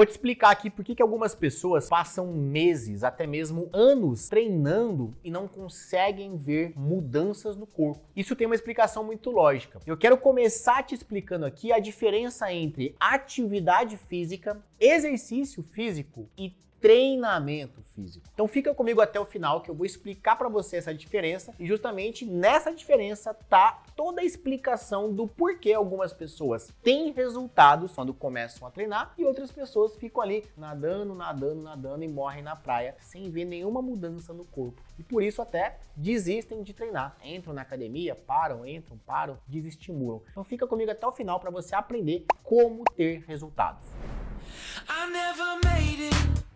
Vou te explicar aqui por que, algumas pessoas passam meses, até mesmo anos, treinando e não conseguem ver mudanças no corpo. Isso tem uma explicação muito lógica. Eu quero começar te explicando aqui a diferença entre atividade física, exercício físico e treinamento físico. Então fica comigo até o final que eu vou explicar para você essa diferença e justamente nessa diferença tá toda a explicação do porquê algumas pessoas têm resultados quando começam a treinar e outras pessoas ficam ali nadando, nadando, nadando e morrem na praia sem ver nenhuma mudança no corpo. E por isso até desistem de treinar. Entram na academia, param, entram, param, desestimulam. Então fica comigo até o final para você aprender como ter resultados. I never made it.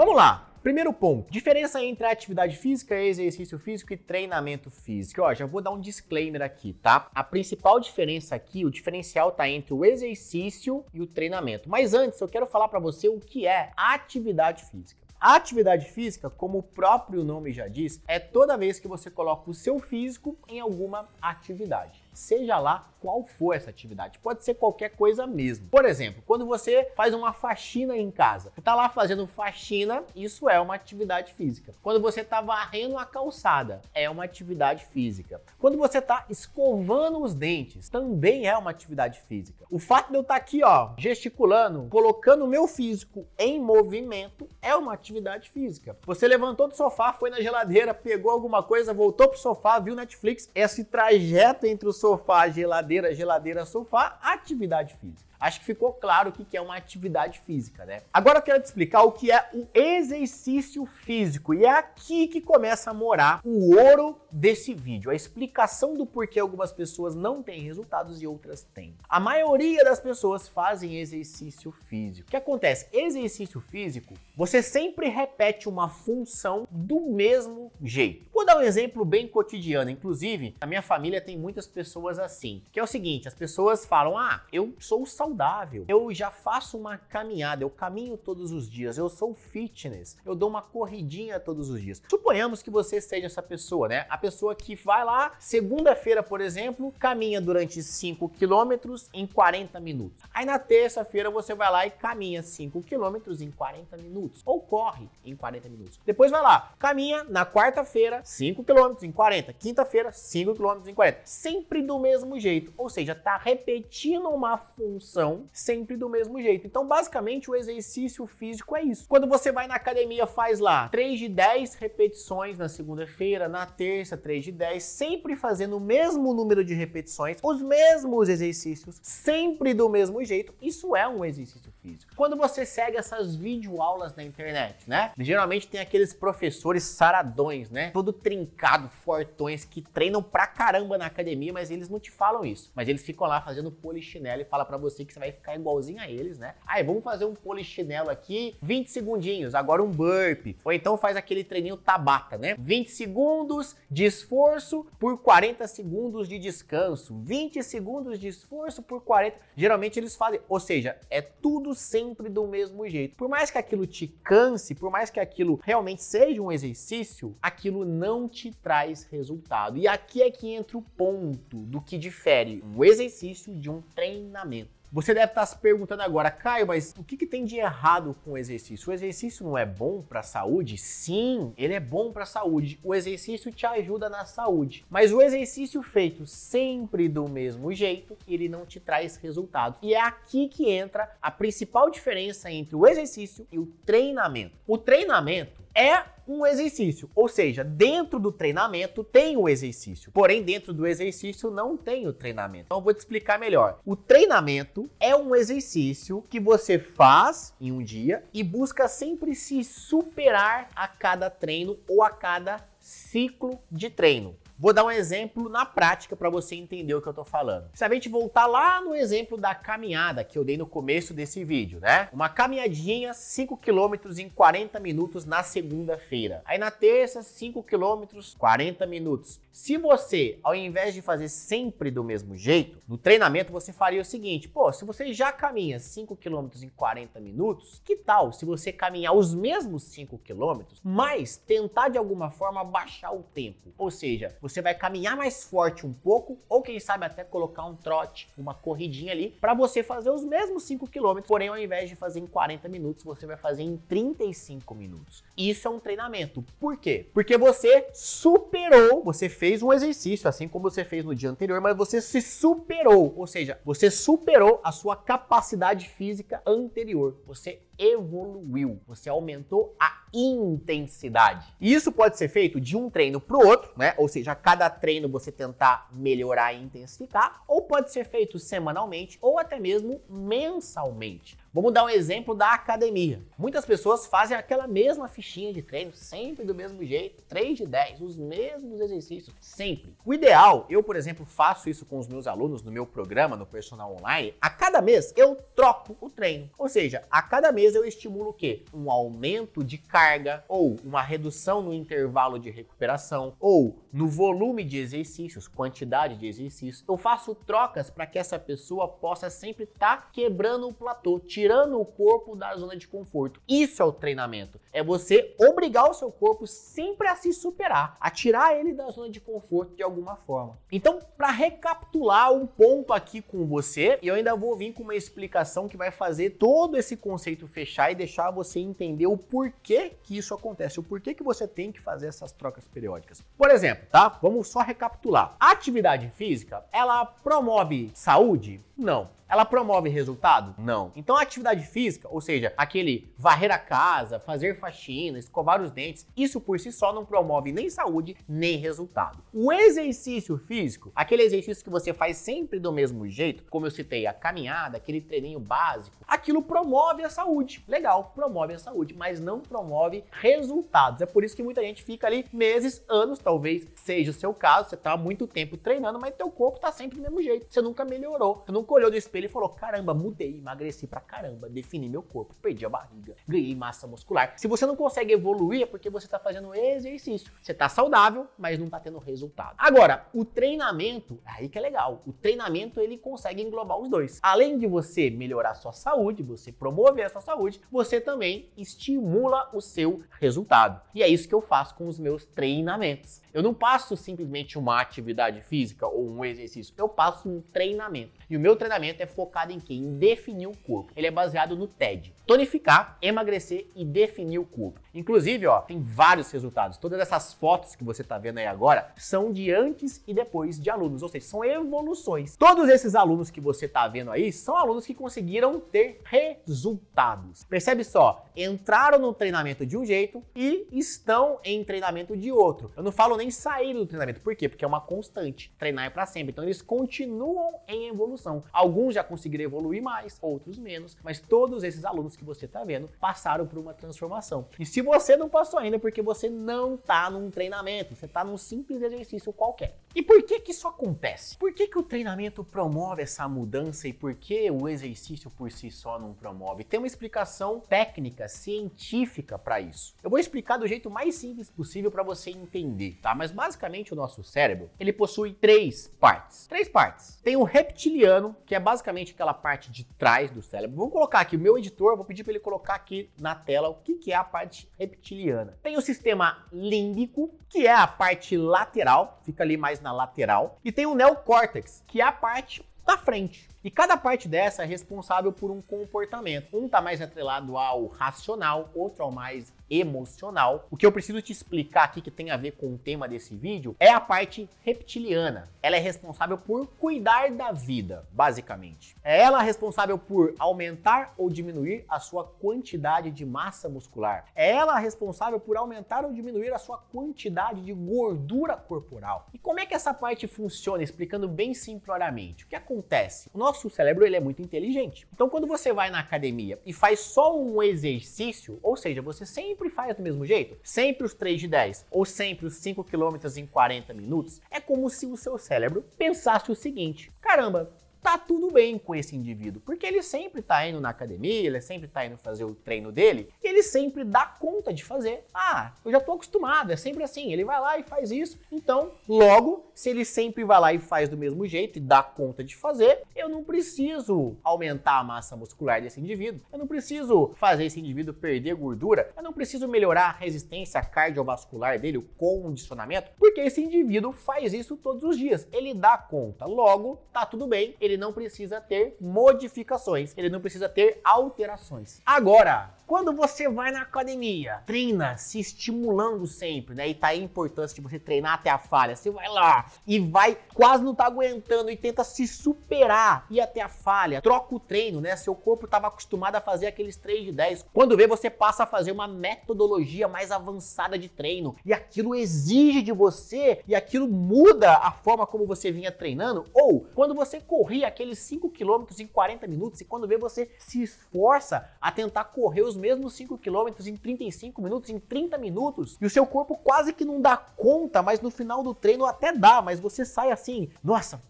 Vamos lá. Primeiro ponto, diferença entre atividade física, exercício físico e treinamento físico. Ó, já vou dar um disclaimer aqui, tá? A principal diferença aqui, o diferencial tá entre o exercício e o treinamento. Mas antes, eu quero falar para você o que é atividade física. A atividade física, como o próprio nome já diz, é toda vez que você coloca o seu físico em alguma atividade seja lá qual for essa atividade. Pode ser qualquer coisa mesmo. Por exemplo, quando você faz uma faxina em casa, está lá fazendo faxina, isso é uma atividade física. Quando você está varrendo a calçada, é uma atividade física. Quando você está escovando os dentes, também é uma atividade física. O fato de eu estar tá aqui, ó, gesticulando, colocando o meu físico em movimento, é uma atividade física. Você levantou do sofá, foi na geladeira, pegou alguma coisa, voltou pro sofá, viu Netflix, esse trajeto entre o sofá, geladeira, geladeira, sofá, atividade física. Acho que ficou claro o que é uma atividade física, né? Agora eu quero te explicar o que é o exercício físico. E é aqui que começa a morar o ouro desse vídeo. A explicação do porquê algumas pessoas não têm resultados e outras têm. A maioria das pessoas fazem exercício físico. O que acontece? Exercício físico, você sempre repete uma função do mesmo jeito. Vou dar um exemplo bem cotidiano. Inclusive, a minha família tem muitas pessoas assim. Que é o seguinte, as pessoas falam, ah, eu sou saudável saudável. Eu já faço uma caminhada, eu caminho todos os dias, eu sou fitness, eu dou uma corridinha todos os dias. Suponhamos que você seja essa pessoa, né? A pessoa que vai lá, segunda-feira, por exemplo, caminha durante 5 quilômetros em 40 minutos. Aí na terça-feira você vai lá e caminha 5 quilômetros em 40 minutos. Ou corre em 40 minutos. Depois vai lá, caminha na quarta-feira 5 quilômetros em 40. Quinta-feira, 5 quilômetros em 40. Sempre do mesmo jeito. Ou seja, tá repetindo uma função sempre do mesmo jeito. Então, basicamente, o exercício físico é isso. Quando você vai na academia, faz lá 3 de 10 repetições na segunda-feira, na terça, 3 de 10, sempre fazendo o mesmo número de repetições, os mesmos exercícios, sempre do mesmo jeito. Isso é um exercício físico. Quando você segue essas videoaulas na internet, né? Geralmente tem aqueles professores saradões, né? Todo trincado, fortões, que treinam pra caramba na academia, mas eles não te falam isso. Mas eles ficam lá fazendo polichinelo e fala para você que você vai ficar igualzinho a eles, né? Aí, vamos fazer um polichinelo aqui, 20 segundinhos, agora um burp. Ou então faz aquele treininho tabata, né? 20 segundos de esforço por 40 segundos de descanso. 20 segundos de esforço por 40. Geralmente eles fazem, ou seja, é tudo sempre do mesmo jeito. Por mais que aquilo te canse, por mais que aquilo realmente seja um exercício, aquilo não te traz resultado. E aqui é que entra o ponto do que difere um exercício de um treinamento. Você deve estar se perguntando agora, Caio, mas o que, que tem de errado com o exercício? O exercício não é bom para a saúde? Sim, ele é bom para a saúde. O exercício te ajuda na saúde. Mas o exercício feito sempre do mesmo jeito, ele não te traz resultados. E é aqui que entra a principal diferença entre o exercício e o treinamento. O treinamento é um exercício. Ou seja, dentro do treinamento tem o exercício, porém dentro do exercício não tem o treinamento. Então eu vou te explicar melhor. O treinamento é um exercício que você faz em um dia e busca sempre se superar a cada treino ou a cada ciclo de treino. Vou dar um exemplo na prática para você entender o que eu tô falando. Se a gente voltar lá no exemplo da caminhada que eu dei no começo desse vídeo, né? Uma caminhadinha 5 km em 40 minutos na segunda-feira. Aí na terça 5 km 40 minutos. Se você, ao invés de fazer sempre do mesmo jeito, no treinamento você faria o seguinte: pô, se você já caminha 5 km em 40 minutos, que tal se você caminhar os mesmos 5 km, mas tentar de alguma forma baixar o tempo? Ou seja, você você vai caminhar mais forte um pouco, ou quem sabe até colocar um trote, uma corridinha ali, para você fazer os mesmos 5 km, porém ao invés de fazer em 40 minutos, você vai fazer em 35 minutos. Isso é um treinamento. Por quê? Porque você superou, você fez um exercício, assim como você fez no dia anterior, mas você se superou, ou seja, você superou a sua capacidade física anterior. Você evoluiu, você aumentou a intensidade. E isso pode ser feito de um treino para o outro, né? Ou seja, cada treino você tentar melhorar e intensificar, ou pode ser feito semanalmente ou até mesmo mensalmente. Vamos dar um exemplo da academia. Muitas pessoas fazem aquela mesma fichinha de treino, sempre do mesmo jeito, 3 de 10, os mesmos exercícios, sempre. O ideal, eu, por exemplo, faço isso com os meus alunos no meu programa, no Personal Online, a cada mês eu troco o treino. Ou seja, a cada mês eu estimulo o quê? Um aumento de carga, ou uma redução no intervalo de recuperação, ou no volume de exercícios, quantidade de exercícios. Eu faço trocas para que essa pessoa possa sempre estar tá quebrando o platô, tirando o corpo da zona de conforto. Isso é o treinamento. É você obrigar o seu corpo sempre a se superar, a tirar ele da zona de conforto de alguma forma. Então, para recapitular um ponto aqui com você, eu ainda vou vir com uma explicação que vai fazer todo esse conceito fechar e deixar você entender o porquê que isso acontece, o porquê que você tem que fazer essas trocas periódicas. Por exemplo, tá? Vamos só recapitular. A atividade física, ela promove saúde? Não. Ela promove resultado? Não. Então a atividade física, ou seja, aquele varrer a casa, fazer faxina, escovar os dentes, isso por si só não promove nem saúde nem resultado. O exercício físico, aquele exercício que você faz sempre do mesmo jeito, como eu citei, a caminhada, aquele treininho básico, aquilo promove a saúde. Legal, promove a saúde, mas não promove resultados. É por isso que muita gente fica ali meses, anos, talvez seja o seu caso, você tá há muito tempo treinando, mas teu corpo tá sempre do mesmo jeito. Você nunca melhorou, você nunca olhou no espelho ele falou: caramba, mudei, emagreci pra caramba, defini meu corpo, perdi a barriga, ganhei massa muscular. Se você não consegue evoluir, é porque você tá fazendo exercício. Você tá saudável, mas não tá tendo resultado. Agora, o treinamento, aí que é legal. O treinamento ele consegue englobar os dois. Além de você melhorar sua saúde, você promover a sua saúde, você também estimula o seu resultado. E é isso que eu faço com os meus treinamentos. Eu não passo simplesmente uma atividade física ou um exercício, eu passo um treinamento. E o meu treinamento é focado em quê? Em definir o corpo. Ele é baseado no TED. Tonificar, emagrecer e definir o corpo. Inclusive, ó, tem vários resultados. Todas essas fotos que você está vendo aí agora são de antes e depois de alunos, ou seja, são evoluções. Todos esses alunos que você está vendo aí são alunos que conseguiram ter resultados. Percebe só, entraram no treinamento de um jeito e estão em treinamento de outro. Eu não falo nem sair do treinamento, por quê? Porque é uma constante. Treinar é para sempre. Então eles continuam em evolução. Alguns já conseguiram evoluir mais, outros menos, mas todos esses alunos que você está vendo passaram por uma transformação. E se você não passou ainda, é porque você não está num treinamento, você está num simples exercício qualquer. E por que que isso acontece? Por que que o treinamento promove essa mudança e por que o exercício por si só não promove? Tem uma explicação técnica, científica para isso. Eu vou explicar do jeito mais simples possível para você entender, tá? Mas basicamente o nosso cérebro, ele possui três partes. Três partes. Tem o reptiliano, que é basicamente aquela parte de trás do cérebro. Vou colocar aqui o meu editor, vou pedir para ele colocar aqui na tela o que, que é a parte reptiliana. Tem o sistema límbico, que é a parte lateral, fica ali mais na lateral, e tem o neocórtex, que é a parte da frente. E cada parte dessa é responsável por um comportamento. Um está mais atrelado ao racional, outro ao mais emocional. O que eu preciso te explicar aqui que tem a ver com o tema desse vídeo é a parte reptiliana. Ela é responsável por cuidar da vida, basicamente. É ela responsável por aumentar ou diminuir a sua quantidade de massa muscular. É ela responsável por aumentar ou diminuir a sua quantidade de gordura corporal. E como é que essa parte funciona? Explicando bem simploramente. O que acontece? O nosso cérebro ele é muito inteligente. Então quando você vai na academia e faz só um exercício, ou seja, você sempre faz do mesmo jeito, sempre os 3 de 10 ou sempre os 5 km em 40 minutos, é como se o seu cérebro pensasse o seguinte: caramba, tá tudo bem com esse indivíduo, porque ele sempre tá indo na academia, ele sempre tá indo fazer o treino dele, e ele sempre dá conta de fazer. Ah, eu já tô acostumado, é sempre assim, ele vai lá e faz isso. Então, logo, se ele sempre vai lá e faz do mesmo jeito e dá conta de fazer, eu não preciso aumentar a massa muscular desse indivíduo. Eu não preciso fazer esse indivíduo perder gordura, eu não preciso melhorar a resistência cardiovascular dele, o condicionamento, porque esse indivíduo faz isso todos os dias. Ele dá conta. Logo, tá tudo bem, ele não precisa ter modificações, ele não precisa ter alterações. Agora, quando você vai na academia, treina se estimulando sempre, né? E tá aí a importância de você treinar até a falha. Você vai lá e vai, quase não tá aguentando e tenta se superar e até a falha. Troca o treino, né? Seu corpo estava acostumado a fazer aqueles 3 de 10. Quando vê, você passa a fazer uma metodologia mais avançada de treino e aquilo exige de você e aquilo muda a forma como você vinha treinando. Ou quando você corria aqueles 5 km em 40 minutos e quando vê, você se esforça a tentar correr os mesmos 5 km em 35 minutos, em 30 minutos, e o seu corpo quase que não dá conta, mas no final do treino até dá, mas você sai assim, nossa,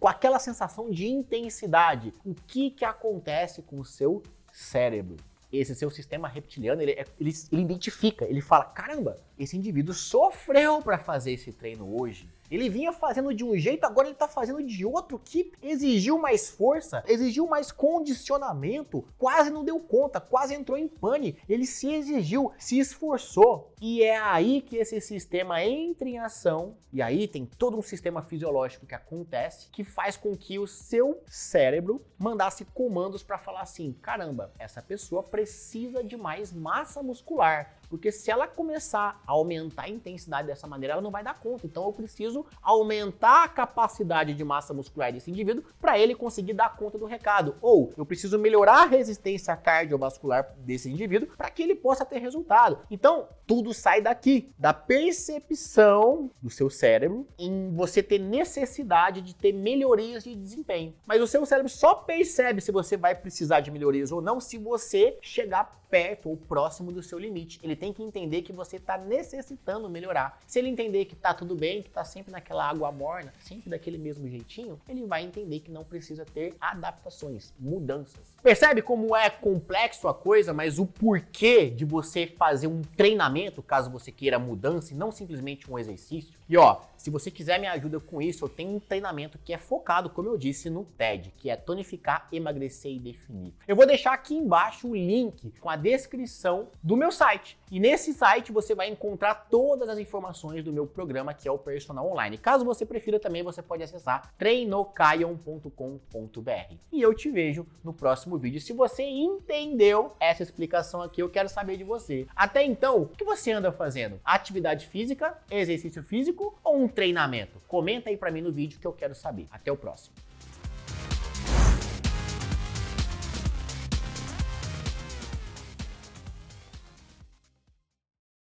com aquela sensação de intensidade. O que que acontece com o seu cérebro? Esse seu sistema reptiliano, ele, é, ele, ele identifica, ele fala: caramba, esse indivíduo sofreu para fazer esse treino hoje. Ele vinha fazendo de um jeito, agora ele tá fazendo de outro que exigiu mais força, exigiu mais condicionamento, quase não deu conta, quase entrou em pane. Ele se exigiu, se esforçou. E é aí que esse sistema entra em ação, e aí tem todo um sistema fisiológico que acontece que faz com que o seu cérebro mandasse comandos para falar assim: caramba, essa pessoa precisa de mais massa muscular. Porque se ela começar a aumentar a intensidade dessa maneira, ela não vai dar conta. Então eu preciso aumentar a capacidade de massa muscular desse indivíduo para ele conseguir dar conta do recado. Ou eu preciso melhorar a resistência cardiovascular desse indivíduo para que ele possa ter resultado. Então, tudo sai daqui, da percepção do seu cérebro em você ter necessidade de ter melhorias de desempenho. Mas o seu cérebro só percebe se você vai precisar de melhorias ou não se você chegar perto ou próximo do seu limite. Ele tem que entender que você está necessitando melhorar. Se ele entender que está tudo bem, que está sempre naquela água morna, sempre daquele mesmo jeitinho, ele vai entender que não precisa ter adaptações, mudanças. Percebe como é complexo a coisa, mas o porquê de você fazer um treinamento, caso você queira mudança e não simplesmente um exercício? E ó, se você quiser me ajuda com isso, eu tenho um treinamento que é focado, como eu disse, no TED, que é tonificar, emagrecer e definir. Eu vou deixar aqui embaixo o link com a descrição do meu site. E nesse site você vai encontrar todas as informações do meu programa, que é o Personal Online. Caso você prefira também, você pode acessar treinocaion.com.br. E eu te vejo no próximo vídeo. Se você entendeu essa explicação aqui, eu quero saber de você. Até então, o que você anda fazendo? Atividade física, exercício físico ou um treinamento? Comenta aí para mim no vídeo que eu quero saber. Até o próximo.